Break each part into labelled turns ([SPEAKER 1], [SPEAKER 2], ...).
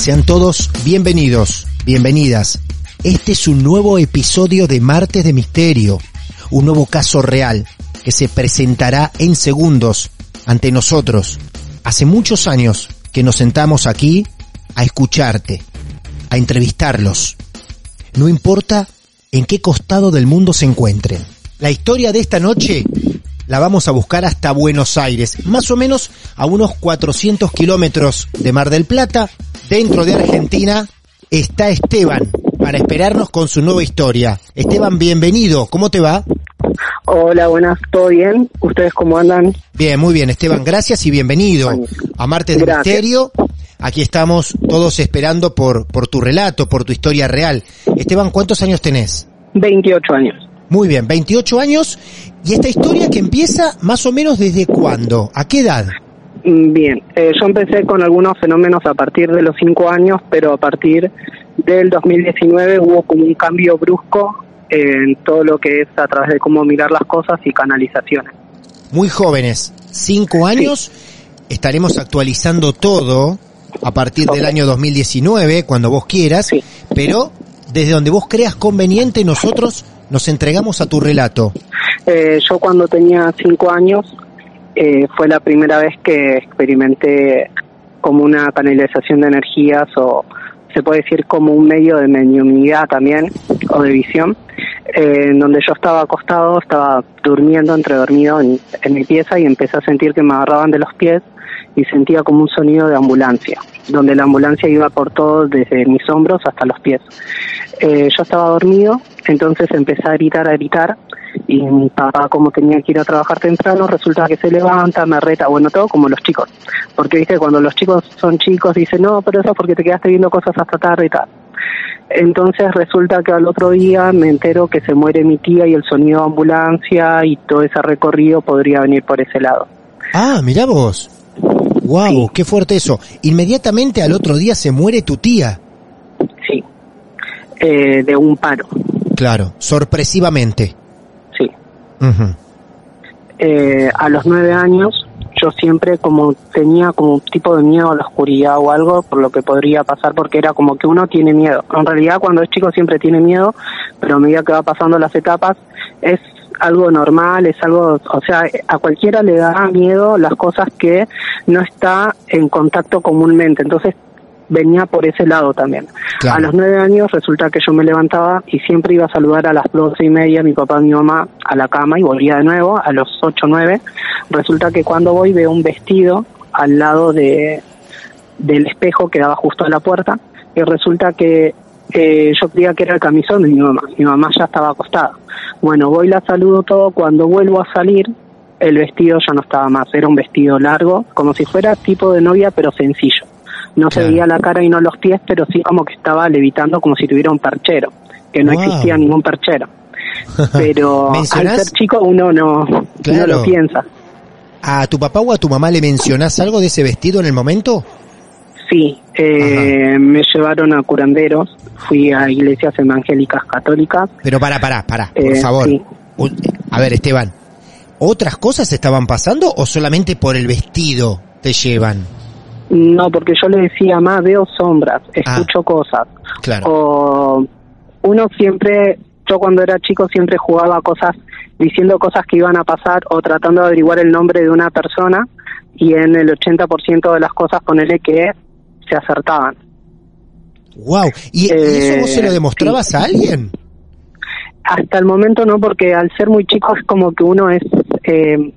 [SPEAKER 1] Sean todos bienvenidos, bienvenidas. Este es un nuevo episodio de Martes de Misterio, un nuevo caso real que se presentará en segundos ante nosotros. Hace muchos años que nos sentamos aquí a escucharte, a entrevistarlos. No importa en qué costado del mundo se encuentren. La historia de esta noche la vamos a buscar hasta Buenos Aires, más o menos a unos 400 kilómetros de Mar del Plata, dentro de Argentina, está Esteban para esperarnos con su nueva historia. Esteban, bienvenido, ¿cómo te va?
[SPEAKER 2] Hola, buenas, ¿todo bien? ¿Ustedes cómo andan?
[SPEAKER 1] Bien, muy bien, Esteban, gracias y bienvenido a Martes de Misterio. Aquí estamos todos esperando por, por tu relato, por tu historia real. Esteban, ¿cuántos años tenés?
[SPEAKER 2] 28 años.
[SPEAKER 1] Muy bien, 28 años. ¿Y esta historia que empieza más o menos desde cuándo? ¿A qué edad?
[SPEAKER 2] Mm, bien, eh, yo empecé con algunos fenómenos a partir de los cinco años, pero a partir del 2019 hubo como un cambio brusco en todo lo que es a través de cómo mirar las cosas y canalizaciones.
[SPEAKER 1] Muy jóvenes, cinco años, estaremos actualizando todo a partir del año 2019, cuando vos quieras, pero desde donde vos creas conveniente nosotros nos entregamos a tu relato.
[SPEAKER 2] Eh, yo cuando tenía cinco años eh, fue la primera vez que experimenté como una canalización de energías o se puede decir como un medio de mediunidad también o de visión, eh, en donde yo estaba acostado, estaba durmiendo, entre dormido en, mi pieza y empecé a sentir que me agarraban de los pies y sentía como un sonido de ambulancia, donde la ambulancia iba por todo desde mis hombros hasta los pies. Eh, yo estaba dormido, entonces empecé a gritar, a gritar y mi papá como tenía que ir a trabajar temprano resulta que se levanta, me reta, bueno todo como los chicos, porque viste cuando los chicos son chicos dicen no, pero eso es porque te quedaste viendo cosas hasta tarde y tal. Entonces resulta que al otro día me entero que se muere mi tía y el sonido de ambulancia y todo ese recorrido podría venir por ese lado.
[SPEAKER 1] Ah, mira vos. Wow, qué fuerte eso. Inmediatamente al otro día se muere tu tía.
[SPEAKER 2] Sí, eh, de un paro.
[SPEAKER 1] Claro, sorpresivamente.
[SPEAKER 2] Eh, a los nueve años yo siempre como tenía como un tipo de miedo a la oscuridad o algo por lo que podría pasar porque era como que uno tiene miedo. En realidad cuando es chico siempre tiene miedo, pero a medida que va pasando las etapas es algo normal, es algo, o sea, a cualquiera le da miedo las cosas que no está en contacto comúnmente. Entonces venía por ese lado también. A los nueve años resulta que yo me levantaba y siempre iba a saludar a las doce y media mi papá y mi mamá a la cama y volvía de nuevo a los ocho nueve. Resulta que cuando voy veo un vestido al lado de del espejo que daba justo a la puerta y resulta que eh, yo creía que era el camisón de mi mamá. Mi mamá ya estaba acostada. Bueno, voy la saludo todo. Cuando vuelvo a salir, el vestido ya no estaba más. Era un vestido largo, como si fuera tipo de novia, pero sencillo. No se veía la cara y no los pies, pero sí como que estaba levitando como si tuviera un perchero, que no existía ningún perchero. Pero al ser chico uno no, no lo piensa.
[SPEAKER 1] ¿A tu papá o a tu mamá le mencionás algo de ese vestido en el momento?
[SPEAKER 2] Sí, eh, me llevaron a curanderos, fui a iglesias evangélicas católicas.
[SPEAKER 1] Pero para, para, para, por
[SPEAKER 2] Eh,
[SPEAKER 1] favor.
[SPEAKER 2] sí.
[SPEAKER 1] A ver, Esteban, ¿otras cosas estaban pasando o solamente por el vestido te llevan?
[SPEAKER 2] No, porque yo le decía, más veo sombras, escucho cosas.
[SPEAKER 1] Claro.
[SPEAKER 2] O uno siempre, yo cuando era chico siempre jugaba cosas, diciendo cosas que iban a pasar o tratando de averiguar el nombre de una persona y en el 80% de las cosas ponele que se acertaban.
[SPEAKER 1] Wow. ¿Y, y eso vos se lo
[SPEAKER 2] Eh,
[SPEAKER 1] demostrabas
[SPEAKER 2] sí.
[SPEAKER 1] a alguien?
[SPEAKER 2] Hasta el momento no, porque al ser muy chico es como que uno es, eh,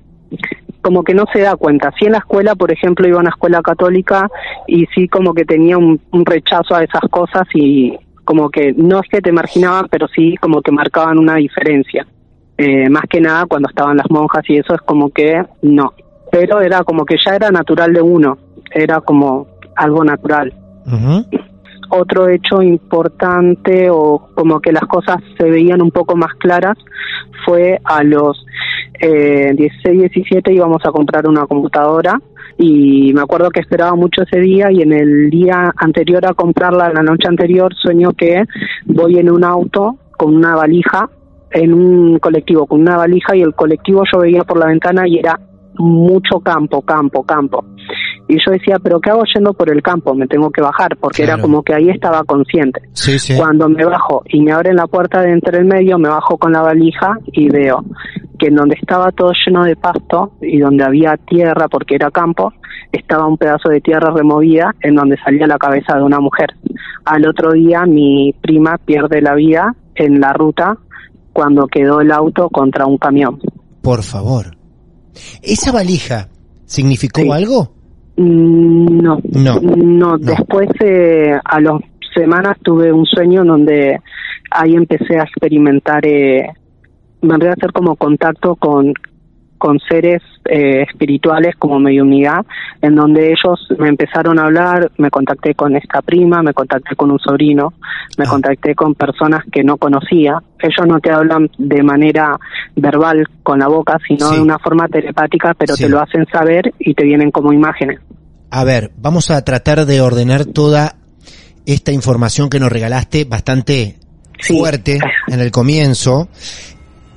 [SPEAKER 2] como que no se da cuenta. Sí en la escuela, por ejemplo, iba a una escuela católica y sí como que tenía un, un rechazo a esas cosas y como que no es que te marginaban, pero sí como que marcaban una diferencia. Eh, más que nada cuando estaban las monjas y eso es como que no. Pero era como que ya era natural de uno, era como algo natural otro hecho importante o como que las cosas se veían un poco más claras fue a los eh, 16, 17 íbamos a comprar una computadora y me acuerdo que esperaba mucho ese día y en el día anterior a comprarla, la noche anterior, sueño que voy en un auto con una valija, en un colectivo con una valija y el colectivo yo veía por la ventana y era mucho campo, campo, campo. Y yo decía, pero ¿qué hago yendo por el campo? Me tengo que bajar, porque
[SPEAKER 1] Claro.
[SPEAKER 2] era como que ahí estaba consciente.
[SPEAKER 1] Sí, sí.
[SPEAKER 2] Cuando me bajo y me abren la puerta de entre el medio, me bajo con la valija y veo que en donde estaba todo lleno de pasto y donde había tierra, porque era campo, estaba un pedazo de tierra removida en donde salía la cabeza de una mujer. Al otro día mi prima pierde la vida en la ruta cuando quedó el auto contra un camión.
[SPEAKER 1] Por favor. ¿Esa valija significó
[SPEAKER 2] Sí.
[SPEAKER 1] algo?
[SPEAKER 2] No,
[SPEAKER 1] No,
[SPEAKER 2] no. Después, eh, a las semanas, tuve un sueño en donde ahí empecé a experimentar, eh, me voy a hacer como contacto con, con seres eh, espirituales como mediunidad, en donde ellos me empezaron a hablar, me contacté con esta prima, me contacté con un sobrino, me
[SPEAKER 1] Ah.
[SPEAKER 2] contacté con personas que no conocía. Ellos no te hablan de manera verbal con la boca, sino
[SPEAKER 1] Sí.
[SPEAKER 2] de una forma telepática, pero
[SPEAKER 1] Sí.
[SPEAKER 2] te lo hacen saber y te vienen como imágenes.
[SPEAKER 1] A ver, vamos a tratar de ordenar toda esta información que nos regalaste bastante
[SPEAKER 2] Sí.
[SPEAKER 1] fuerte en el comienzo.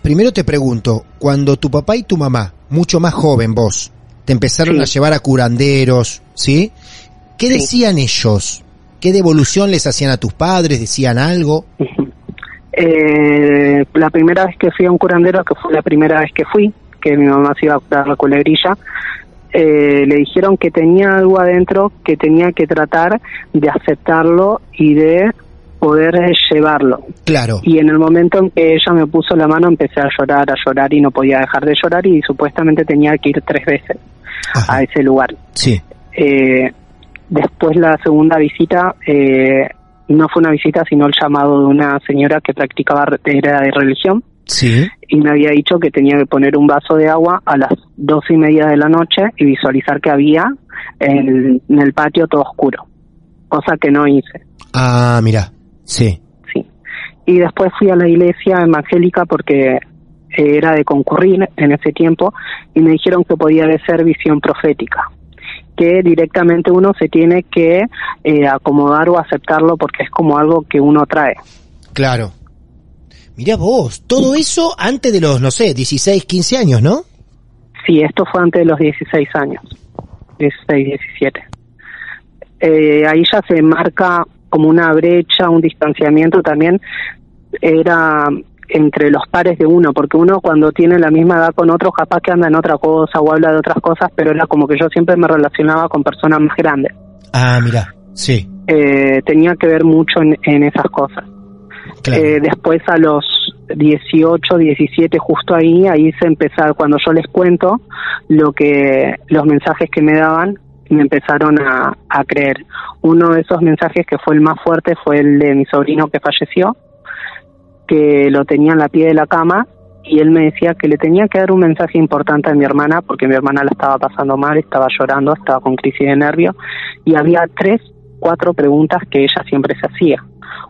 [SPEAKER 1] Primero te pregunto, cuando tu papá y tu mamá, mucho más joven vos, te empezaron
[SPEAKER 2] Sí.
[SPEAKER 1] a llevar a curanderos, ¿sí? ¿Qué
[SPEAKER 2] Sí.
[SPEAKER 1] decían ellos? ¿Qué devolución les hacían a tus padres? ¿Decían algo?
[SPEAKER 2] Eh, la primera vez que fui a un curandero, que fue la primera vez que fui, que mi mamá se iba a curar la culebrilla, eh, le dijeron que tenía algo adentro que tenía que tratar de aceptarlo y de poder eh, llevarlo.
[SPEAKER 1] Claro.
[SPEAKER 2] Y en el momento en que ella me puso la mano empecé a llorar, a llorar y no podía dejar de llorar y supuestamente tenía que ir tres veces
[SPEAKER 1] Ajá.
[SPEAKER 2] a ese lugar.
[SPEAKER 1] Sí.
[SPEAKER 2] Eh, después la segunda visita eh, no fue una visita sino el llamado de una señora que practicaba era de religión
[SPEAKER 1] Sí.
[SPEAKER 2] y me había dicho que tenía que poner un vaso de agua a las dos y media de la noche y visualizar que había en, en el patio todo oscuro cosa que no hice
[SPEAKER 1] Ah, mira. Sí.
[SPEAKER 2] sí y después fui a la iglesia evangélica porque era de concurrir en ese tiempo y me dijeron que podía ser visión profética que directamente uno se tiene que eh, acomodar o aceptarlo porque es como algo que uno trae.
[SPEAKER 1] Claro. Mira vos, todo eso antes de los, no sé, 16, 15 años, ¿no?
[SPEAKER 2] Sí, esto fue antes de los 16 años, 16, 17. Eh, ahí ya se marca como una brecha, un distanciamiento también, era entre los pares de uno, porque uno cuando tiene la misma edad con otro, capaz que anda en otra cosa o habla de otras cosas, pero era como que yo siempre me relacionaba con personas más grandes.
[SPEAKER 1] Ah, mira. Sí.
[SPEAKER 2] Eh, tenía que ver mucho en, en esas cosas.
[SPEAKER 1] Claro.
[SPEAKER 2] Eh, después a los 18, 17, justo ahí, ahí se empezó, cuando yo les cuento lo que, los mensajes que me daban, me empezaron a, a creer. Uno de esos mensajes que fue el más fuerte fue el de mi sobrino que falleció, que lo tenía en la pie de la cama y él me decía que le tenía que dar un mensaje importante a mi hermana porque mi hermana la estaba pasando mal, estaba llorando, estaba con crisis de nervio y había tres, cuatro preguntas que ella siempre se hacía.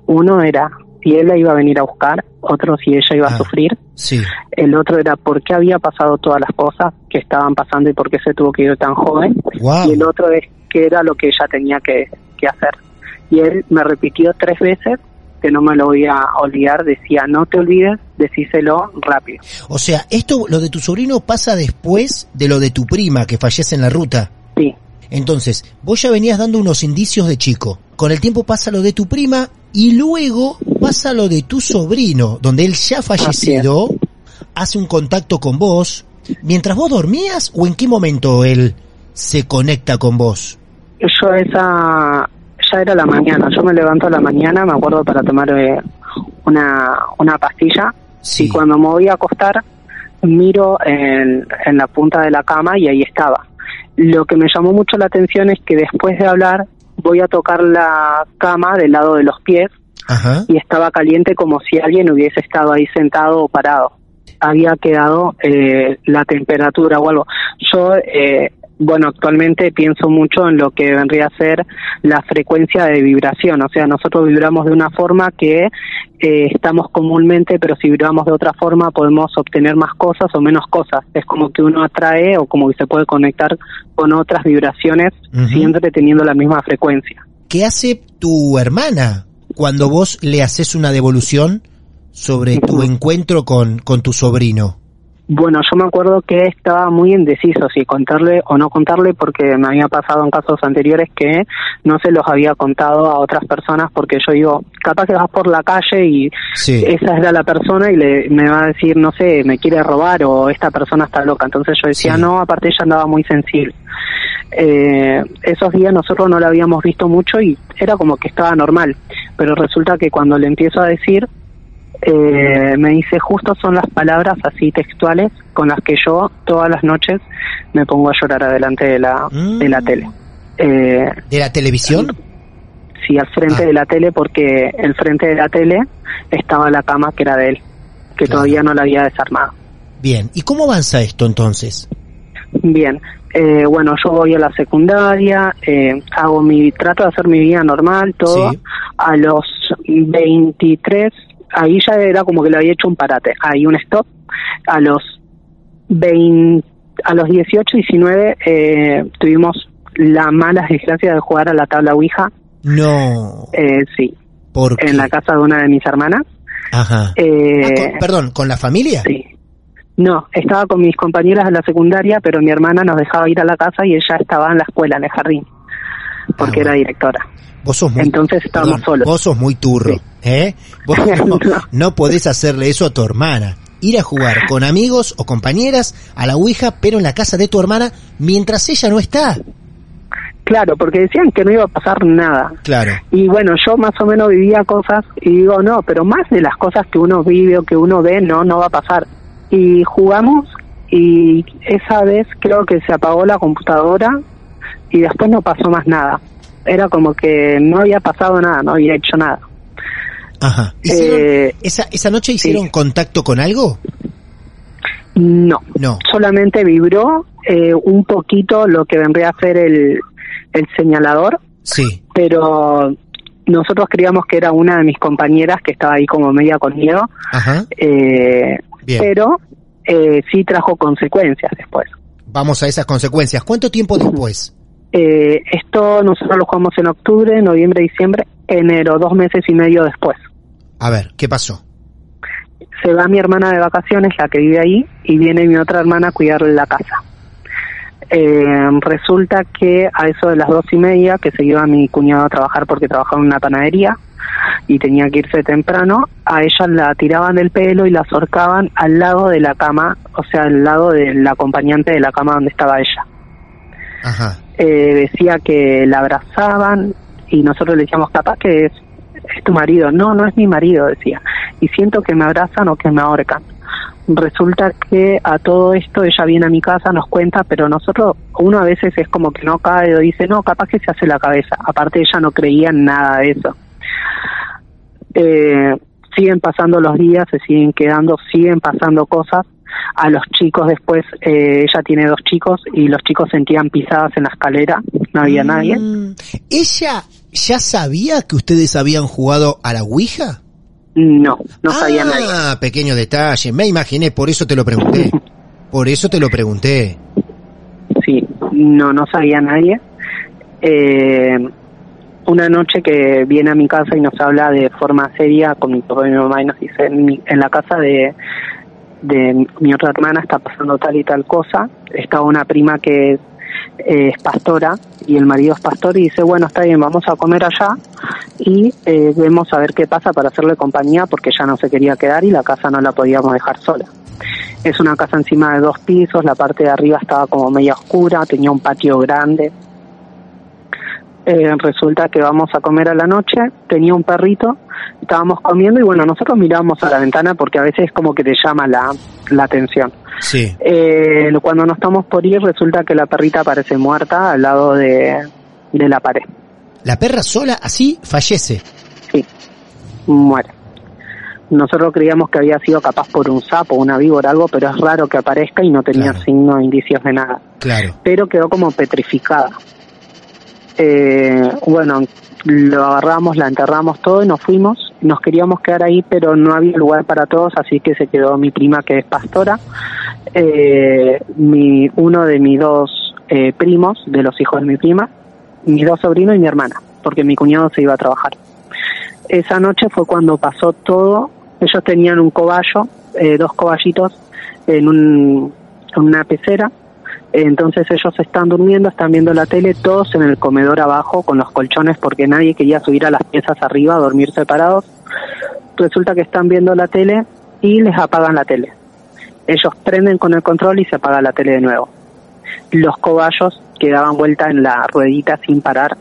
[SPEAKER 2] Uno era si él la iba a venir a buscar, otro si ella iba
[SPEAKER 1] Ah.
[SPEAKER 2] a sufrir,
[SPEAKER 1] Sí.
[SPEAKER 2] el otro era por qué había pasado todas las cosas que estaban pasando y por qué se tuvo que ir tan joven,
[SPEAKER 1] Wow.
[SPEAKER 2] y el otro es qué era lo que ella tenía que, que hacer. Y él me repitió tres veces que no me lo voy a olvidar, decía, no te olvides, decíselo rápido.
[SPEAKER 1] O sea, esto, lo de tu sobrino pasa después de lo de tu prima que fallece en la ruta.
[SPEAKER 2] Sí,
[SPEAKER 1] Entonces, vos ya venías dando unos indicios de chico. Con el tiempo pasa lo de tu prima y luego pasa lo de tu sobrino, donde él ya fallecido, hace un contacto con vos. Mientras vos dormías o en qué momento él se conecta con vos?
[SPEAKER 2] yo esa, ya era la mañana, yo me levanto a la mañana, me acuerdo para tomar eh, una, una pastilla
[SPEAKER 1] Sí.
[SPEAKER 2] y cuando me voy a acostar miro en, en la punta de la cama y ahí estaba. Lo que me llamó mucho la atención es que después de hablar voy a tocar la cama del lado de los pies
[SPEAKER 1] Ajá.
[SPEAKER 2] y estaba caliente como si alguien hubiese estado ahí sentado o parado. Había quedado eh, la temperatura o algo. Yo, eh, bueno, actualmente pienso mucho en lo que vendría a ser la frecuencia de vibración. O sea, nosotros vibramos de una forma que eh, estamos comúnmente, pero si vibramos de otra forma podemos obtener más cosas o menos cosas. Es como que uno atrae o como que se puede conectar con otras vibraciones
[SPEAKER 1] Ujú.
[SPEAKER 2] siempre teniendo la misma frecuencia.
[SPEAKER 1] ¿Qué hace tu hermana cuando vos le haces una devolución sobre tu encuentro con, con tu sobrino?
[SPEAKER 2] Bueno, yo me acuerdo que estaba muy indeciso si contarle o no contarle porque me había pasado en casos anteriores que no se los había contado a otras personas porque yo digo, capaz que vas por la calle y
[SPEAKER 1] Sí.
[SPEAKER 2] esa era la persona y le, me va a decir, no sé, me quiere robar o esta persona está loca. Entonces yo decía,
[SPEAKER 1] Sí.
[SPEAKER 2] no, aparte ella andaba muy sensible. Eh, esos días nosotros no la habíamos visto mucho y era como que estaba normal, pero resulta que cuando le empiezo a decir, eh, me dice, justo son las palabras así textuales con las que yo todas las noches me pongo a llorar adelante de la,
[SPEAKER 1] Mm.
[SPEAKER 2] de la tele. Eh,
[SPEAKER 1] ¿De la televisión?
[SPEAKER 2] sí, al frente
[SPEAKER 1] Ah.
[SPEAKER 2] de la tele porque el frente de la tele estaba la cama que era de él, que
[SPEAKER 1] Claro.
[SPEAKER 2] todavía no la había desarmado.
[SPEAKER 1] Bien. ¿Y cómo avanza esto entonces?
[SPEAKER 2] Bien, eh, bueno, yo voy a la secundaria, eh, hago mi, trato de hacer mi vida normal, todo.
[SPEAKER 1] Sí.
[SPEAKER 2] A los 23, ahí ya era como que le había hecho un parate, ahí un stop. A los 20, a los 18, 19, eh, tuvimos la mala desgracia de jugar a la tabla Ouija,
[SPEAKER 1] No.
[SPEAKER 2] eh, sí,
[SPEAKER 1] ¿Por qué?
[SPEAKER 2] en la casa de una de mis hermanas.
[SPEAKER 1] Ajá.
[SPEAKER 2] Eh,
[SPEAKER 1] Ah, con- perdón, ¿con la familia?
[SPEAKER 2] Sí. No, estaba con mis compañeras de la secundaria, pero mi hermana nos dejaba ir a la casa y ella estaba en la escuela, en el jardín, porque
[SPEAKER 1] Ah,
[SPEAKER 2] era directora.
[SPEAKER 1] Vos sos muy,
[SPEAKER 2] Entonces estábamos
[SPEAKER 1] perdón,
[SPEAKER 2] solos.
[SPEAKER 1] Vos sos muy turro,
[SPEAKER 2] Sí.
[SPEAKER 1] ¿eh? Vos no,
[SPEAKER 2] No.
[SPEAKER 1] no podés hacerle eso a tu hermana. Ir a jugar con amigos o compañeras a la Ouija, pero en la casa de tu hermana, mientras ella no está.
[SPEAKER 2] Claro, porque decían que no iba a pasar nada.
[SPEAKER 1] Claro.
[SPEAKER 2] Y bueno, yo más o menos vivía cosas y digo, no, pero más de las cosas que uno vive o que uno ve, no, no va a pasar. Y jugamos y esa vez creo que se apagó la computadora y después no pasó más nada. Era como que no había pasado nada, no había hecho nada.
[SPEAKER 1] Ajá. ¿Hicieron-
[SPEAKER 2] Eh,
[SPEAKER 1] esa, ¿Esa noche hicieron contacto con algo?
[SPEAKER 2] No,
[SPEAKER 1] No.
[SPEAKER 2] solamente vibró eh, un poquito lo que vendría a ser el, el señalador,
[SPEAKER 1] Sí.
[SPEAKER 2] pero nosotros creíamos que era una de mis compañeras que estaba ahí como media con miedo,
[SPEAKER 1] Ajá.
[SPEAKER 2] eh,
[SPEAKER 1] Bien.
[SPEAKER 2] pero eh, sí trajo consecuencias después.
[SPEAKER 1] Vamos a esas consecuencias. ¿Cuánto tiempo después?
[SPEAKER 2] Eh, esto nosotros lo jugamos en octubre, noviembre, diciembre, enero, dos meses y medio después.
[SPEAKER 1] A ver, ¿qué pasó?
[SPEAKER 2] Se va mi hermana de vacaciones, la que vive ahí, y viene mi otra hermana a cuidarle la casa. Eh, resulta que a eso de las dos y media, que se iba mi cuñado a trabajar porque trabajaba en una panadería y tenía que irse temprano, a ella la tiraban del pelo y la ahorcaban al lado de la cama, o sea, al lado del acompañante de la cama donde estaba ella.
[SPEAKER 1] Ajá.
[SPEAKER 2] Eh, decía que la abrazaban y nosotros le decíamos, capaz que es, es tu marido. No, no es mi marido, decía. Y siento que me abrazan o que me ahorcan. Resulta que a todo esto ella viene a mi casa, nos cuenta, pero nosotros, uno a veces es como que no cae o dice, no, capaz que se hace la cabeza. Aparte ella no creía en nada de eso. Eh, siguen pasando los días, se siguen quedando, siguen pasando cosas. A los chicos después, eh, ella tiene dos chicos y los chicos sentían pisadas en la escalera, no había nadie.
[SPEAKER 1] Mm, ¿Ella ya sabía que ustedes habían jugado a la Ouija?
[SPEAKER 2] No, no
[SPEAKER 1] ah,
[SPEAKER 2] sabía nadie.
[SPEAKER 1] pequeño detalle. Me imaginé, por eso te lo pregunté. Por eso te lo pregunté.
[SPEAKER 2] Sí, no, no sabía nadie. Eh, una noche que viene a mi casa y nos habla de forma seria con mi papá y mi mamá y nos dice, en, la casa de, de mi otra hermana está pasando tal y tal cosa, está una prima que es, eh, es pastora y el marido es pastor y dice, bueno, está bien, vamos a comer allá y eh, vemos a ver qué pasa para hacerle compañía porque ya no se quería quedar y la casa no la podíamos dejar sola. Es una casa encima de dos pisos, la parte de arriba estaba como media oscura, tenía un patio grande. Eh, resulta que vamos a comer a la noche, tenía un perrito, estábamos comiendo y bueno, nosotros mirábamos a la ventana porque a veces como que te llama la, la atención.
[SPEAKER 1] Sí.
[SPEAKER 2] Eh, cuando nos estamos por ir resulta que la perrita aparece muerta al lado de, de la pared.
[SPEAKER 1] La perra sola así fallece.
[SPEAKER 2] Sí, muere. Nosotros creíamos que había sido capaz por un sapo, una víbora, algo, pero es raro que aparezca y no tenía
[SPEAKER 1] Claro.
[SPEAKER 2] signos, indicios de nada.
[SPEAKER 1] Claro.
[SPEAKER 2] Pero quedó como petrificada. Eh, bueno, lo agarramos, la enterramos todo y nos fuimos. Nos queríamos quedar ahí, pero no había lugar para todos, así que se quedó mi prima que es pastora, eh, mi, uno de mis dos eh, primos, de los hijos de mi prima, mis dos sobrinos y mi hermana, porque mi cuñado se iba a trabajar. Esa noche fue cuando pasó todo. Ellos tenían un cobayo, eh, dos coballitos en, un, en una pecera. Entonces ellos están durmiendo, están viendo la tele, todos en el comedor abajo con los colchones porque nadie quería subir a las piezas arriba a dormir separados. Resulta que están viendo la tele y les apagan la tele. Ellos prenden con el control y se apaga la tele de nuevo. Los cobayos quedaban vuelta en la ruedita sin parar.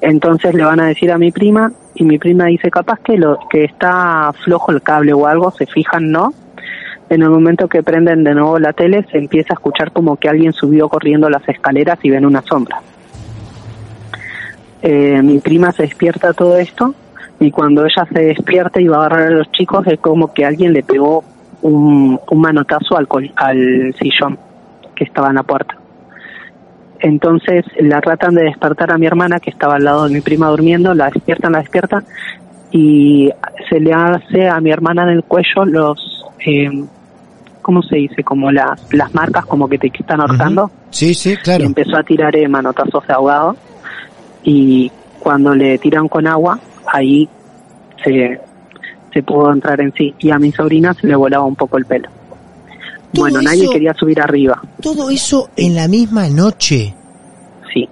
[SPEAKER 2] Entonces le van a decir a mi prima y mi prima dice capaz que lo que está flojo el cable o algo, se fijan, ¿no? En el momento que prenden de nuevo la tele se empieza a escuchar como que alguien subió corriendo las escaleras y ven una sombra. Eh, mi prima se despierta todo esto y cuando ella se despierta y va a agarrar a los chicos es como que alguien le pegó un, manotazo al, al sillón que estaba en la puerta. Entonces la tratan de despertar a mi hermana que estaba al lado de mi prima durmiendo, la despiertan, la despiertan y se le hace a mi hermana en el cuello los, eh, ¿cómo se dice? Como las, las marcas como que te están ahorcando
[SPEAKER 1] Sí, sí,
[SPEAKER 2] y
[SPEAKER 1] claro.
[SPEAKER 2] empezó a tirar eh, manotazos de ahogado y cuando le tiran con agua ahí se, se pudo entrar en sí y a mi sobrina se le volaba un poco el pelo. Bueno, nadie quería subir arriba,
[SPEAKER 1] Todo eso en la misma noche.
[SPEAKER 2] sí,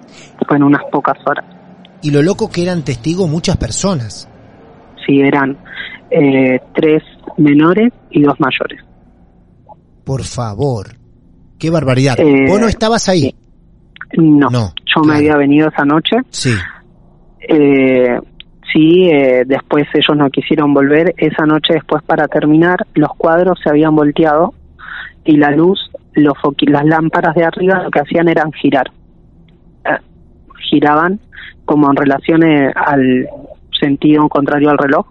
[SPEAKER 2] fue en unas pocas horas.
[SPEAKER 1] Y lo loco que eran testigos muchas personas.
[SPEAKER 2] Sí, eran eh, tres menores y dos mayores.
[SPEAKER 1] Por favor. Qué barbaridad.
[SPEAKER 2] Eh,
[SPEAKER 1] ¿Vos no estabas ahí?
[SPEAKER 2] No,
[SPEAKER 1] No,
[SPEAKER 2] yo me había venido esa noche.
[SPEAKER 1] Sí.
[SPEAKER 2] Eh, sí, eh, después ellos no quisieron volver. Esa noche después para terminar, los cuadros se habían volteado y la luz, los las lámparas de arriba lo que hacían eran girar. Eh, giraban como en relación eh, al sentido contrario al reloj,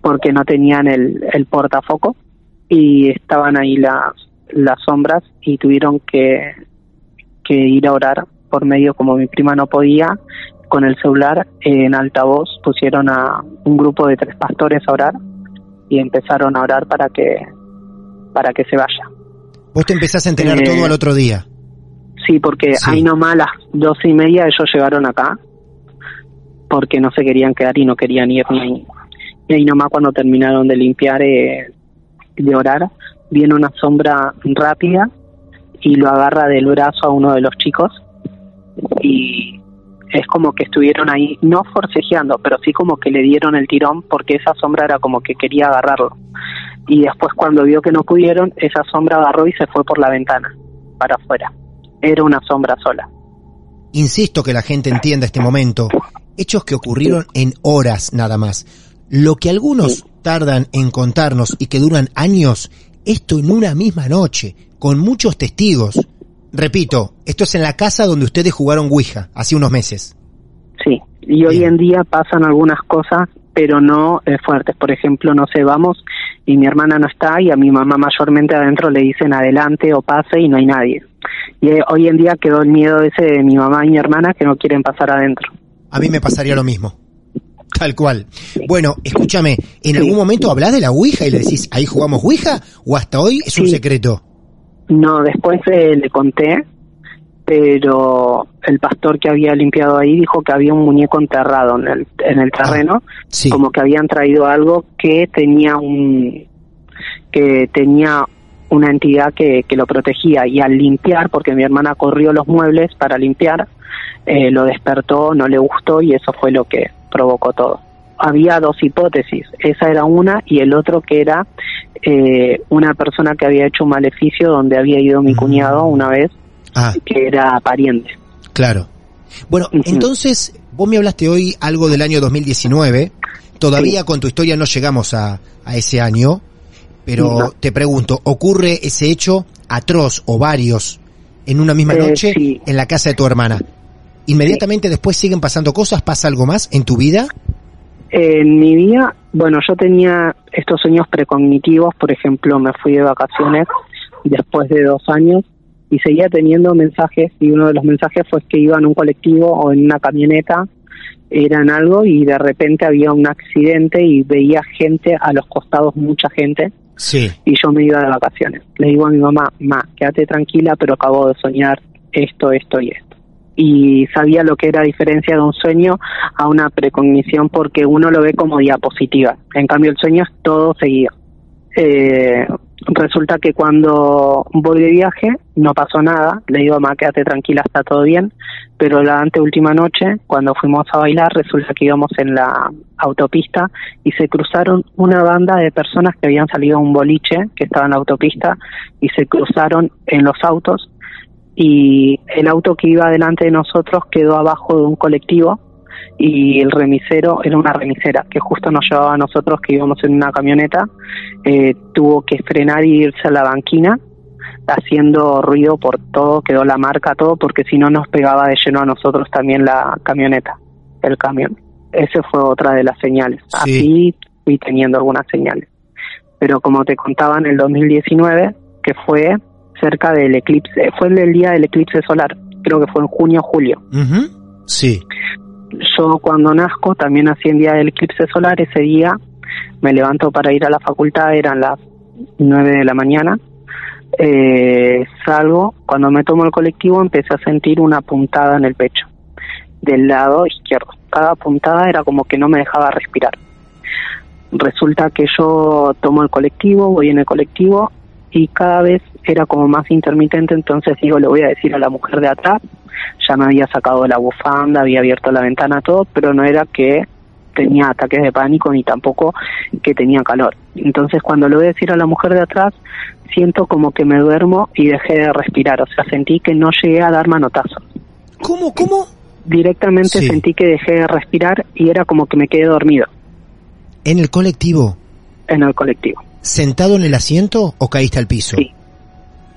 [SPEAKER 2] porque no tenían el, el portafoco y estaban ahí las, las sombras y tuvieron que, que ir a orar por medio, como mi prima no podía, con el celular en altavoz pusieron a un grupo de tres pastores a orar y empezaron a orar para que para que se vaya.
[SPEAKER 1] Vos te empezás a enterar
[SPEAKER 2] Eh,
[SPEAKER 1] todo al otro día.
[SPEAKER 2] Sí, porque
[SPEAKER 1] Sí.
[SPEAKER 2] ahí nomás a las doce y media ellos llegaron acá porque no se querían quedar y no querían ir ni y ahí nomás cuando terminaron de limpiar eh, de orar viene una sombra rápida y lo agarra del brazo a uno de los chicos. Y es como que estuvieron ahí no forcejeando pero sí como que le dieron el tirón porque esa sombra era como que quería agarrarlo. Y después cuando vio que no pudieron esa sombra agarró y se fue por la ventana para afuera. Era una sombra sola.
[SPEAKER 1] Insisto que la gente entienda este momento. Hechos que ocurrieron en horas nada más. Lo que algunos tardan en contarnos y que duran años, esto en una misma noche, con muchos testigos. Repito, esto es en la casa donde ustedes jugaron Ouija, hace unos meses.
[SPEAKER 2] Sí, y hoy
[SPEAKER 1] Bien.
[SPEAKER 2] en día pasan algunas cosas, pero no eh, fuertes. Por ejemplo, no sé, vamos y mi hermana no está y a mi mamá mayormente adentro le dicen adelante o pase y no hay nadie. Y eh, hoy en día quedó el miedo ese de mi mamá y mi hermana que no quieren pasar adentro.
[SPEAKER 1] A mí me pasaría lo mismo. Tal cual. Bueno, escúchame, ¿en algún momento hablas de la Ouija y le decís, ahí jugamos Ouija? ¿O hasta hoy es un
[SPEAKER 2] Sí.
[SPEAKER 1] secreto?
[SPEAKER 2] No, después eh, le conté, pero el pastor que había limpiado ahí dijo que había un muñeco enterrado en el, en el terreno,
[SPEAKER 1] sí.
[SPEAKER 2] como que habían traído algo que tenía un que tenía una entidad que, que lo protegía y al limpiar, porque mi hermana corrió los muebles para limpiar, eh, lo despertó, no le gustó y eso fue lo que provocó todo. Había dos hipótesis, esa era una y el otro que era eh, una persona que había hecho un maleficio donde había ido mi
[SPEAKER 1] Mm.
[SPEAKER 2] cuñado una vez,
[SPEAKER 1] Ah,
[SPEAKER 2] que era pariente.
[SPEAKER 1] claro. Bueno, entonces, vos me hablaste hoy algo del año 2019. Todavía con tu historia no llegamos a, a ese año, pero
[SPEAKER 2] No.
[SPEAKER 1] te pregunto, ¿ocurre ese hecho atroz o varios en una misma
[SPEAKER 2] Eh,
[SPEAKER 1] noche
[SPEAKER 2] sí.
[SPEAKER 1] en la casa de tu hermana? ¿Inmediatamente después siguen pasando cosas? ¿Pasa algo más en tu vida?
[SPEAKER 2] En mi vida, bueno, yo tenía estos sueños precognitivos, por ejemplo, me fui de vacaciones después de dos años y seguía teniendo mensajes y uno de los mensajes fue que iba en un colectivo o en una camioneta, eran algo y de repente había un accidente y veía gente a los costados, mucha gente,
[SPEAKER 1] Sí.
[SPEAKER 2] y yo me iba de vacaciones. Le digo a mi mamá, ma, quédate tranquila, pero acabo de soñar esto, esto y esto. Y sabía lo que era diferencia de un sueño a una precognición porque uno lo ve como diapositiva. En cambio, el sueño es todo seguido. Eh, resulta que cuando voy de viaje no pasó nada. Le digo, ma, quédate tranquila, está todo bien. Pero la anteúltima noche, cuando fuimos a bailar, resulta que íbamos en la autopista y se cruzaron una banda de personas que habían salido a un boliche que estaba en la autopista y se cruzaron en los autos y el auto que iba delante de nosotros quedó abajo de un colectivo y el remisero era una remisera que justo nos llevaba a nosotros que íbamos en una camioneta eh, tuvo que frenar y irse a la banquina haciendo ruido por todo quedó la marca todo porque si no nos pegaba de lleno a nosotros también la camioneta el camión. Esa fue otra de las señales.
[SPEAKER 1] Sí.
[SPEAKER 2] así fui teniendo algunas señales. Pero como te contaba en el 2019 que fue cerca del eclipse fue el día del eclipse solar creo que fue en junio o julio.
[SPEAKER 1] Sí.
[SPEAKER 2] yo cuando nazco también nací en día del eclipse solar, ese día me levanto para ir a la facultad, eran las 9 de la mañana, eh, salgo, cuando me tomo el colectivo empecé a sentir una puntada en el pecho, del lado izquierdo. Cada puntada era como que no me dejaba respirar. Resulta que yo tomo el colectivo, voy en el colectivo y cada vez era como más intermitente, entonces digo, le voy a decir a la mujer de atrás, ya me había sacado la bufanda, había abierto la ventana, todo, pero no era que tenía ataques de pánico ni tampoco que tenía calor. Entonces cuando le voy a decir a la mujer de atrás, siento como que me duermo y dejé de respirar, o sea, sentí que no llegué a dar manotazo.
[SPEAKER 1] ¿Cómo, cómo?
[SPEAKER 2] Directamente
[SPEAKER 1] Sí.
[SPEAKER 2] sentí que dejé de respirar y era como que me quedé dormido
[SPEAKER 1] ¿En el colectivo?
[SPEAKER 2] en el colectivo.
[SPEAKER 1] ¿Sentado en el asiento o caíste al piso?
[SPEAKER 2] Sí.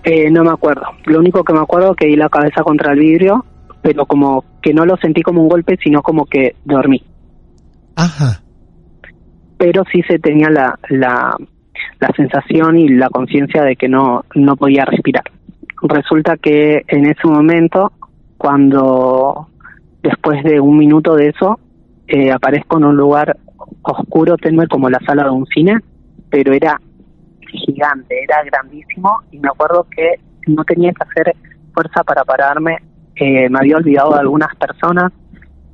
[SPEAKER 2] Eh, no me acuerdo. Lo único que me acuerdo es que di la cabeza contra el vidrio, pero como que no lo sentí como un golpe, sino como que dormí.
[SPEAKER 1] Ajá.
[SPEAKER 2] Pero sí se tenía la, la, la sensación y la conciencia de que no, no podía respirar. Resulta que en ese momento, cuando después de un minuto de eso, eh, aparezco en un lugar oscuro, tenue como la sala de un cine, pero era gigante, era grandísimo y me acuerdo que no tenía que hacer fuerza para pararme, eh, me había olvidado de algunas personas,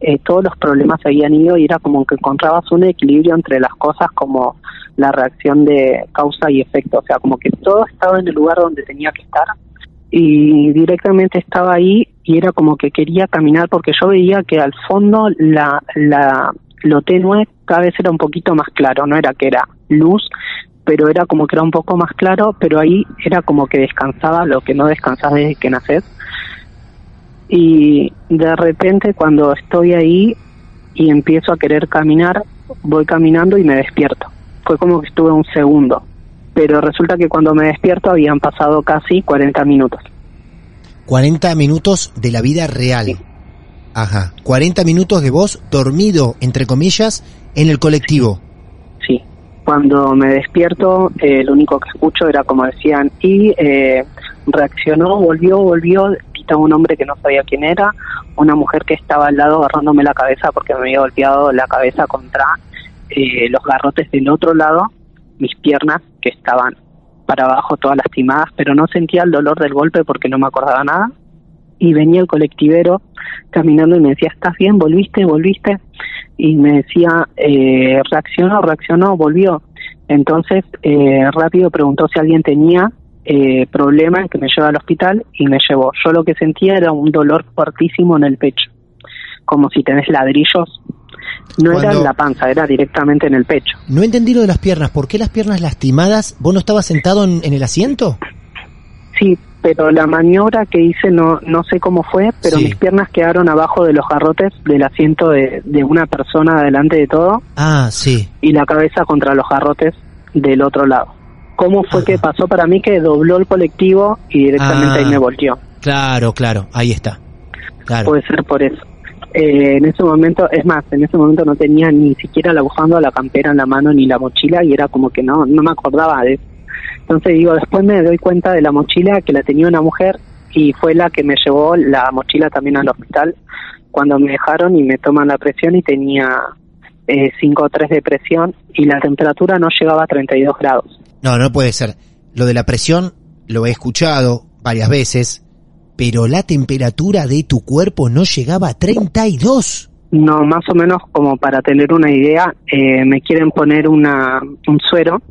[SPEAKER 2] eh, todos los problemas se habían ido y era como que encontrabas un equilibrio entre las cosas como la reacción de causa y efecto, o sea, como que todo estaba en el lugar donde tenía que estar y directamente estaba ahí y era como que quería caminar porque yo veía que al fondo la, la lo tenue cada vez era un poquito más claro, no era que era luz, pero era como que era un poco más claro, pero ahí era como que descansaba lo que no descansas desde que naces. Y de repente cuando estoy ahí y empiezo a querer caminar, voy caminando y me despierto. Fue como que estuve un segundo, pero resulta que cuando me despierto habían pasado casi 40 minutos.
[SPEAKER 1] 40 minutos de la vida real.
[SPEAKER 2] Sí.
[SPEAKER 1] Ajá. 40 minutos de vos dormido, entre comillas, en el colectivo.
[SPEAKER 2] Cuando me despierto, eh, lo único que escucho era como decían, y eh, reaccionó, volvió, volvió, quitaba un hombre que no sabía quién era, una mujer que estaba al lado agarrándome la cabeza porque me había golpeado la cabeza contra eh, los garrotes del otro lado, mis piernas que estaban para abajo todas lastimadas, pero no sentía el dolor del golpe porque no me acordaba nada. Y venía el colectivero caminando y me decía, ¿estás bien? ¿Volviste? ¿Volviste? Y me decía, eh, reaccionó, reaccionó, volvió. Entonces, eh, rápido preguntó si alguien tenía eh, problema que me lleva al hospital y me llevó. Yo lo que sentía era un dolor fuertísimo en el pecho, como si tenés ladrillos. No era en la panza, era directamente en el pecho.
[SPEAKER 1] No entendí lo de las piernas. ¿Por qué las piernas lastimadas? ¿Vos no estabas sentado en, en el asiento?
[SPEAKER 2] Sí, pero la maniobra que hice no no sé cómo fue, pero
[SPEAKER 1] Sí.
[SPEAKER 2] mis piernas quedaron abajo de los garrotes del asiento de, de una persona delante de todo
[SPEAKER 1] Ah, sí.
[SPEAKER 2] y la cabeza contra los garrotes del otro lado. ¿Cómo fue que pasó para mí que dobló el colectivo y directamente
[SPEAKER 1] Ah.
[SPEAKER 2] ahí me volteó?
[SPEAKER 1] Claro, claro. Ahí está. Claro.
[SPEAKER 2] Puede ser por eso. Eh, en ese momento, es más, en ese momento no tenía ni siquiera la bufanda, la campera en la mano ni la mochila y era como que no, no me acordaba de eso. Entonces digo, después me doy cuenta de la mochila que la tenía una mujer y fue la que me llevó la mochila también al hospital cuando me dejaron y me toman la presión y tenía eh, 5 o 3 de presión y la temperatura no llegaba a 32 grados.
[SPEAKER 1] No, no puede ser. Lo de la presión lo he escuchado varias veces, pero la temperatura de tu cuerpo no llegaba a 32.
[SPEAKER 2] No, más o menos como para tener una idea, eh, me quieren poner una, un suero,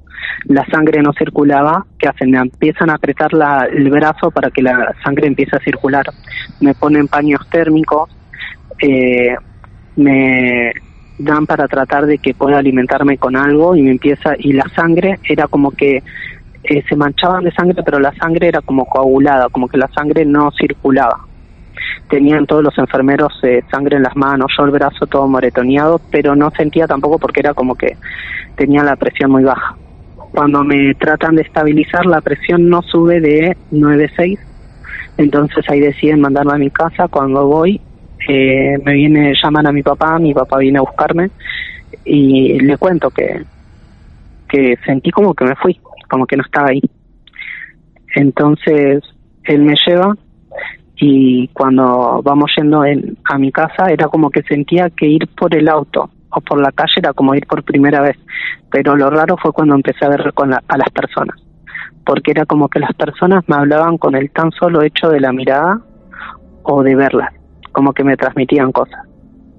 [SPEAKER 2] la sangre no circulaba, ¿qué hacen? Me empiezan a apretar la, el brazo para que la sangre empiece a circular. Me ponen paños térmicos, eh, me dan para tratar de que pueda alimentarme con algo y me empieza, y la sangre era como que eh, se manchaban de sangre, pero la sangre era como coagulada, como que la sangre no circulaba tenían todos los enfermeros eh, sangre en las manos, yo el brazo todo moretoneado, pero no sentía tampoco porque era como que tenía la presión muy baja. Cuando me tratan de estabilizar, la presión no sube de 9,6, entonces ahí deciden mandarme a mi casa. Cuando voy, eh, me viene, llaman a mi papá, mi papá viene a buscarme y le cuento que, que sentí como que me fui, como que no estaba ahí. Entonces él me lleva y cuando vamos yendo en- a mi casa era como que sentía que ir por el auto o por la calle era como ir por primera vez, pero lo raro fue cuando empecé a ver con la- a las personas, porque era como que las personas me hablaban con el tan solo hecho de la mirada o de verlas, como que me transmitían cosas.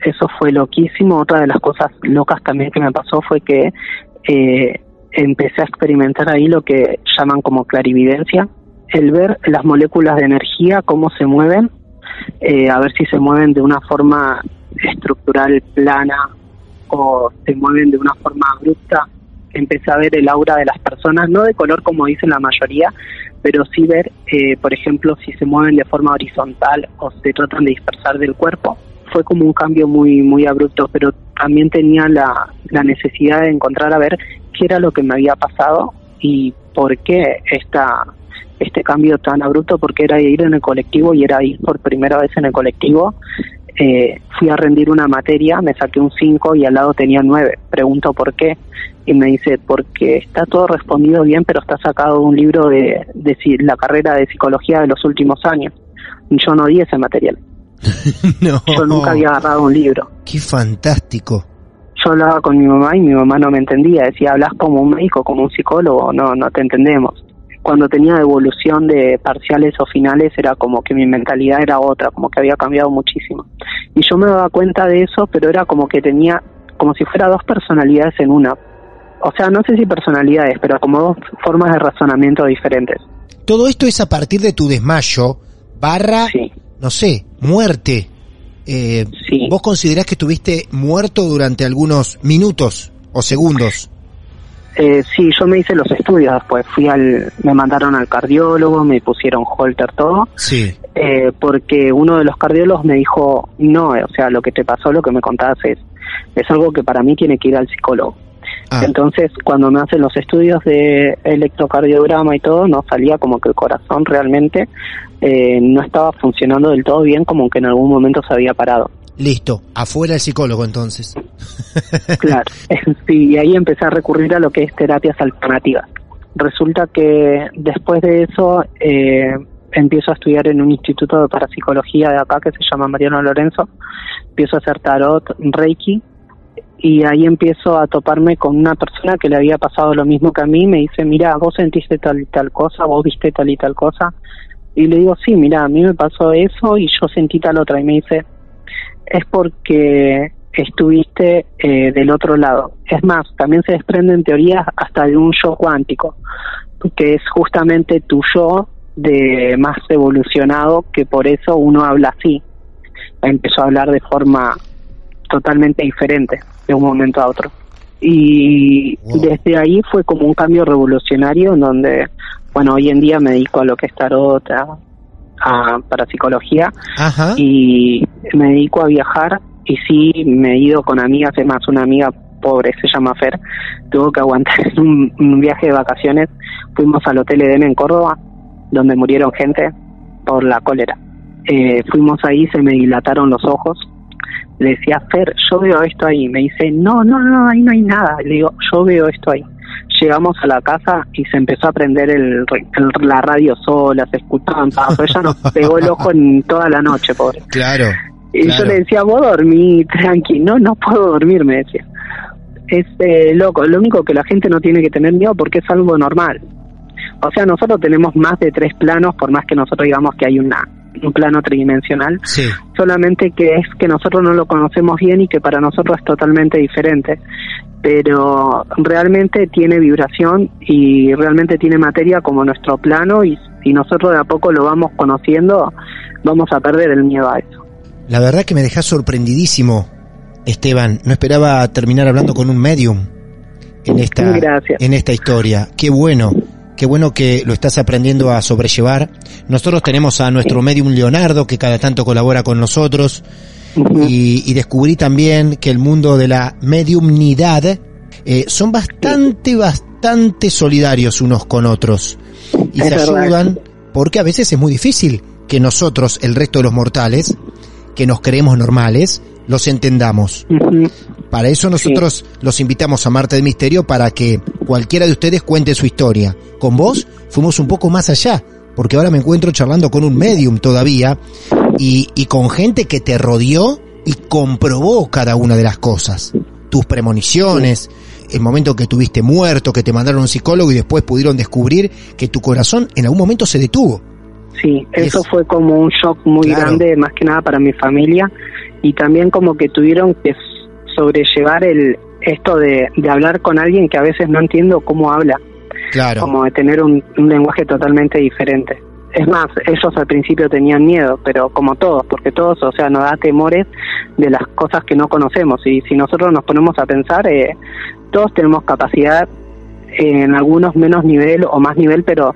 [SPEAKER 2] Eso fue loquísimo. Otra de las cosas locas también que me pasó fue que eh, empecé a experimentar ahí lo que llaman como clarividencia, el ver las moléculas de energía, cómo se mueven, eh, a ver si se mueven de una forma estructural plana o se mueven de una forma abrupta. Empecé a ver el aura de las personas, no de color como dicen la mayoría, pero sí ver, eh, por ejemplo, si se mueven de forma horizontal o se tratan de dispersar del cuerpo. Fue como un cambio muy muy abrupto, pero también tenía la, la necesidad de encontrar a ver qué era lo que me había pasado y por qué esta este cambio tan abrupto porque era ir en el colectivo y era ir por primera vez en el colectivo. Eh, fui a rendir una materia, me saqué un 5 y al lado tenía 9. Pregunto por qué y me dice, porque está todo respondido bien, pero está sacado de un libro de, de la carrera de psicología de los últimos años. Yo no di ese material.
[SPEAKER 1] no.
[SPEAKER 2] Yo nunca había agarrado un libro.
[SPEAKER 1] Qué fantástico.
[SPEAKER 2] Yo hablaba con mi mamá y mi mamá no me entendía. Decía, hablas como un médico, como un psicólogo, no, no te entendemos. Cuando tenía devolución de parciales o finales era como que mi mentalidad era otra, como que había cambiado muchísimo. Y yo me daba cuenta de eso, pero era como que tenía, como si fuera dos personalidades en una. O sea, no sé si personalidades, pero como dos formas de razonamiento diferentes.
[SPEAKER 1] Todo esto es a partir de tu desmayo barra,
[SPEAKER 2] Sí.
[SPEAKER 1] no sé, muerte. Eh,
[SPEAKER 2] Sí.
[SPEAKER 1] ¿Vos considerás que estuviste muerto durante algunos minutos o segundos?
[SPEAKER 2] Eh, sí, yo me hice los estudios después. Fui al, me mandaron al cardiólogo, me pusieron holter, todo.
[SPEAKER 1] Sí.
[SPEAKER 2] eh, porque uno de los cardiólogos me dijo, no, eh, o sea, lo que te pasó, lo que me contabas es, es algo que para mí tiene que ir al psicólogo.
[SPEAKER 1] Ah,
[SPEAKER 2] Entonces, cuando me hacen los estudios de electrocardiograma y todo, no salía como que el corazón realmente eh, no estaba funcionando del todo bien, como que en algún momento se había parado.
[SPEAKER 1] Listo. Afuera el psicólogo entonces.
[SPEAKER 2] Claro, sí, y ahí empecé a recurrir a lo que es terapias alternativas. Resulta que después de eso eh, empiezo a estudiar en un instituto de parapsicología de acá que se llama Mariano Lorenzo, empiezo a hacer tarot, reiki, y ahí empiezo a toparme con una persona que le había pasado lo mismo que a mí, me dice, mira, vos sentiste tal y tal cosa, vos viste tal y tal cosa, Y le digo, sí, mira, a mí me pasó eso y yo sentí tal otra. Y me dice, es porque estuviste eh, del otro lado. Es más, también se desprenden teorías hasta de un yo cuántico, que es justamente tu yo de más evolucionado, que por eso uno habla así. Empezó a hablar de forma totalmente diferente de un momento a otro. Y desde ahí fue como un cambio revolucionario en donde, bueno, hoy en día me dedico a lo que es tarot, a, a parapsicología y me dedico a viajar y sí me he ido con amigas, es más, una amiga pobre, se llama Fer, tuvo que aguantar un, un viaje de vacaciones, fuimos al Hotel Eden en Córdoba, donde murieron gente por la cólera. Eh, fuimos ahí, se me dilataron los ojos, le decía, Fer, yo veo esto ahí. Me dice, no, no, no, ahí no hay nada. Le digo, yo veo esto ahí. Llegamos a la casa y se empezó a prender el, la radio sola, se escuchaban pero ella nos pegó el ojo en toda la noche, pobre.
[SPEAKER 1] Claro.
[SPEAKER 2] Y yo le decía, vos dormí tranqui. No, no puedo dormir, me decía. Es eh, loco, lo único que la gente no tiene que tener miedo porque es algo normal. O sea, nosotros tenemos más de tres planos, por más que nosotros digamos que hay una un plano tridimensional, solamente que es que nosotros no lo conocemos bien y que para nosotros es totalmente diferente, pero realmente tiene vibración y realmente tiene materia como nuestro plano y si nosotros de a poco lo vamos conociendo, vamos a perder el miedo a eso.
[SPEAKER 1] La verdad que me dejas sorprendidísimo, Esteban. No esperaba terminar hablando con un medium en esta, en esta historia. Qué bueno. Qué bueno que lo estás aprendiendo a sobrellevar. Nosotros tenemos a nuestro medium Leonardo, que cada tanto colabora con nosotros. y, descubrí también que el mundo de la mediumnidad eh, son bastante, bastante solidarios unos con otros. Y se ayudan porque a veces es muy difícil que nosotros, el resto de los mortales, que nos creemos normales, los entendamos. Para eso nosotros los invitamos a Marte de Misterio para que cualquiera de ustedes cuente su historia. Con vos fuimos un poco más allá, porque ahora me encuentro charlando con un medium todavía y, y con gente que te rodeó y comprobó cada una de las cosas. Tus premoniciones, el momento que tuviste muerto, que te mandaron un psicólogo y después pudieron descubrir que tu corazón en algún momento se detuvo.
[SPEAKER 2] Sí, eso fue como un shock muy grande, más que nada para mi familia, y también como que tuvieron que sobrellevar el esto de, hablar con alguien que a veces no entiendo cómo habla.
[SPEAKER 1] Claro.
[SPEAKER 2] Como de tener un, lenguaje totalmente diferente. Es más, ellos al principio tenían miedo, pero como todos, porque todos, o sea, nos da temores de las cosas que no conocemos. Y si nosotros nos ponemos a pensar, eh, todos tenemos capacidad en algunos menos nivel o más nivel, pero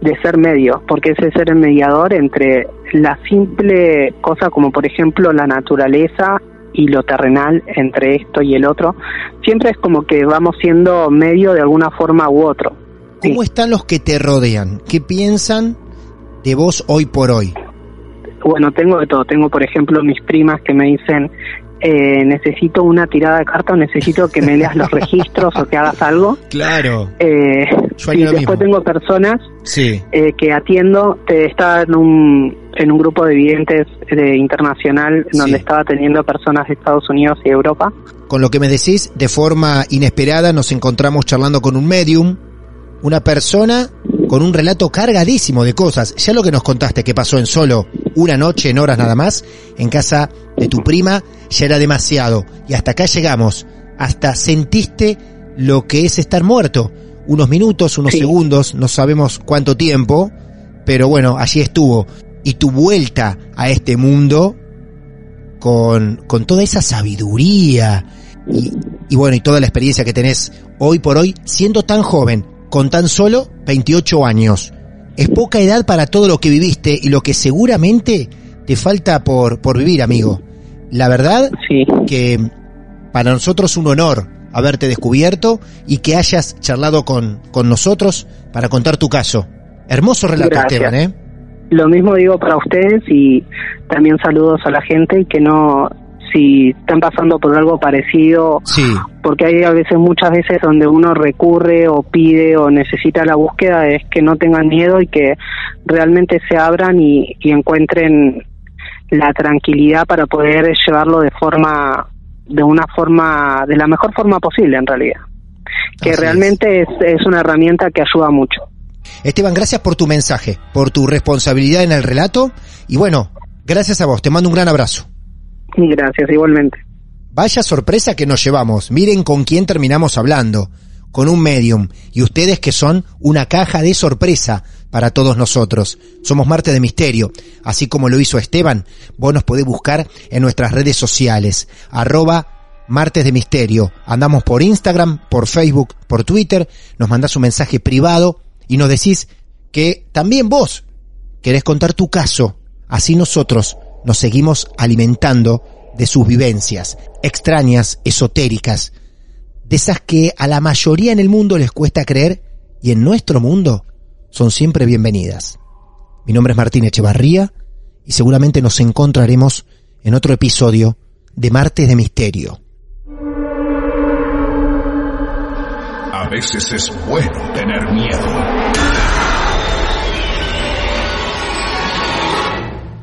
[SPEAKER 2] de ser medio, porque ese ser el mediador entre la simple cosa como por ejemplo la naturaleza y lo terrenal entre esto y el otro, siempre es como que vamos siendo medio de alguna forma u otro.
[SPEAKER 1] ¿Cómo están los que te rodean? ¿Qué piensan de vos hoy por hoy?
[SPEAKER 2] Bueno, tengo de todo. Tengo, por ejemplo, mis primas que me dicen, eh, necesito una tirada de carta o necesito que me leas los registros o que hagas algo.
[SPEAKER 1] Claro.
[SPEAKER 2] Eh, y después tengo personas sí. eh, que atiendo, te estaba en un, en un grupo de videntes de internacional donde estaba teniendo personas de Estados Unidos y Europa.
[SPEAKER 1] Con lo que me decís, de forma inesperada nos encontramos charlando con un medium, una persona con un relato cargadísimo de cosas. Ya lo que nos contaste que pasó en solo una noche, en horas nada más, en casa de tu prima, ya era demasiado. Y hasta acá llegamos. Hasta sentiste lo que es estar muerto. Unos minutos, unos segundos, no sabemos cuánto tiempo, pero bueno, allí estuvo. Y tu vuelta a este mundo con, con toda esa sabiduría y, y bueno, y toda la experiencia que tenés hoy por hoy, siendo tan joven, con tan solo 28 años. Es poca edad para todo lo que viviste y lo que seguramente te falta por, por vivir, amigo. La verdad que para nosotros es un honor haberte descubierto y que hayas charlado con, con nosotros para contar tu caso. Hermoso relato, Esteban, ¿eh?
[SPEAKER 2] Lo mismo digo para ustedes y también saludos a la gente y que no, si están pasando por algo parecido, porque hay a veces, muchas veces donde uno recurre o pide o necesita la búsqueda, es que no tengan miedo y que realmente se abran y, encuentren la tranquilidad para poder llevarlo de forma, de una forma, de la mejor forma posible en realidad. Que realmente es, es una herramienta que ayuda mucho.
[SPEAKER 1] Esteban, gracias por tu mensaje, por tu responsabilidad en el relato y bueno, gracias a vos, te mando un gran abrazo.
[SPEAKER 2] Gracias, igualmente.
[SPEAKER 1] Vaya sorpresa que nos llevamos, miren con quién terminamos hablando, con un medium y ustedes que son una caja de sorpresa para todos nosotros. Somos Marte de Misterio, así como lo hizo Esteban, vos nos podés buscar en nuestras redes sociales, arroba Martes de Misterio. Andamos por Instagram, por Facebook, por Twitter, nos mandás un mensaje privado y nos decís que también vos querés contar tu caso. Así nosotros nos seguimos alimentando de sus vivencias, extrañas, esotéricas, de esas que a la mayoría en el mundo les cuesta creer y en nuestro mundo son siempre bienvenidas. Mi nombre es Martín Echevarría y seguramente nos encontraremos en otro episodio de Martes de Misterio.
[SPEAKER 3] A veces es bueno tener miedo.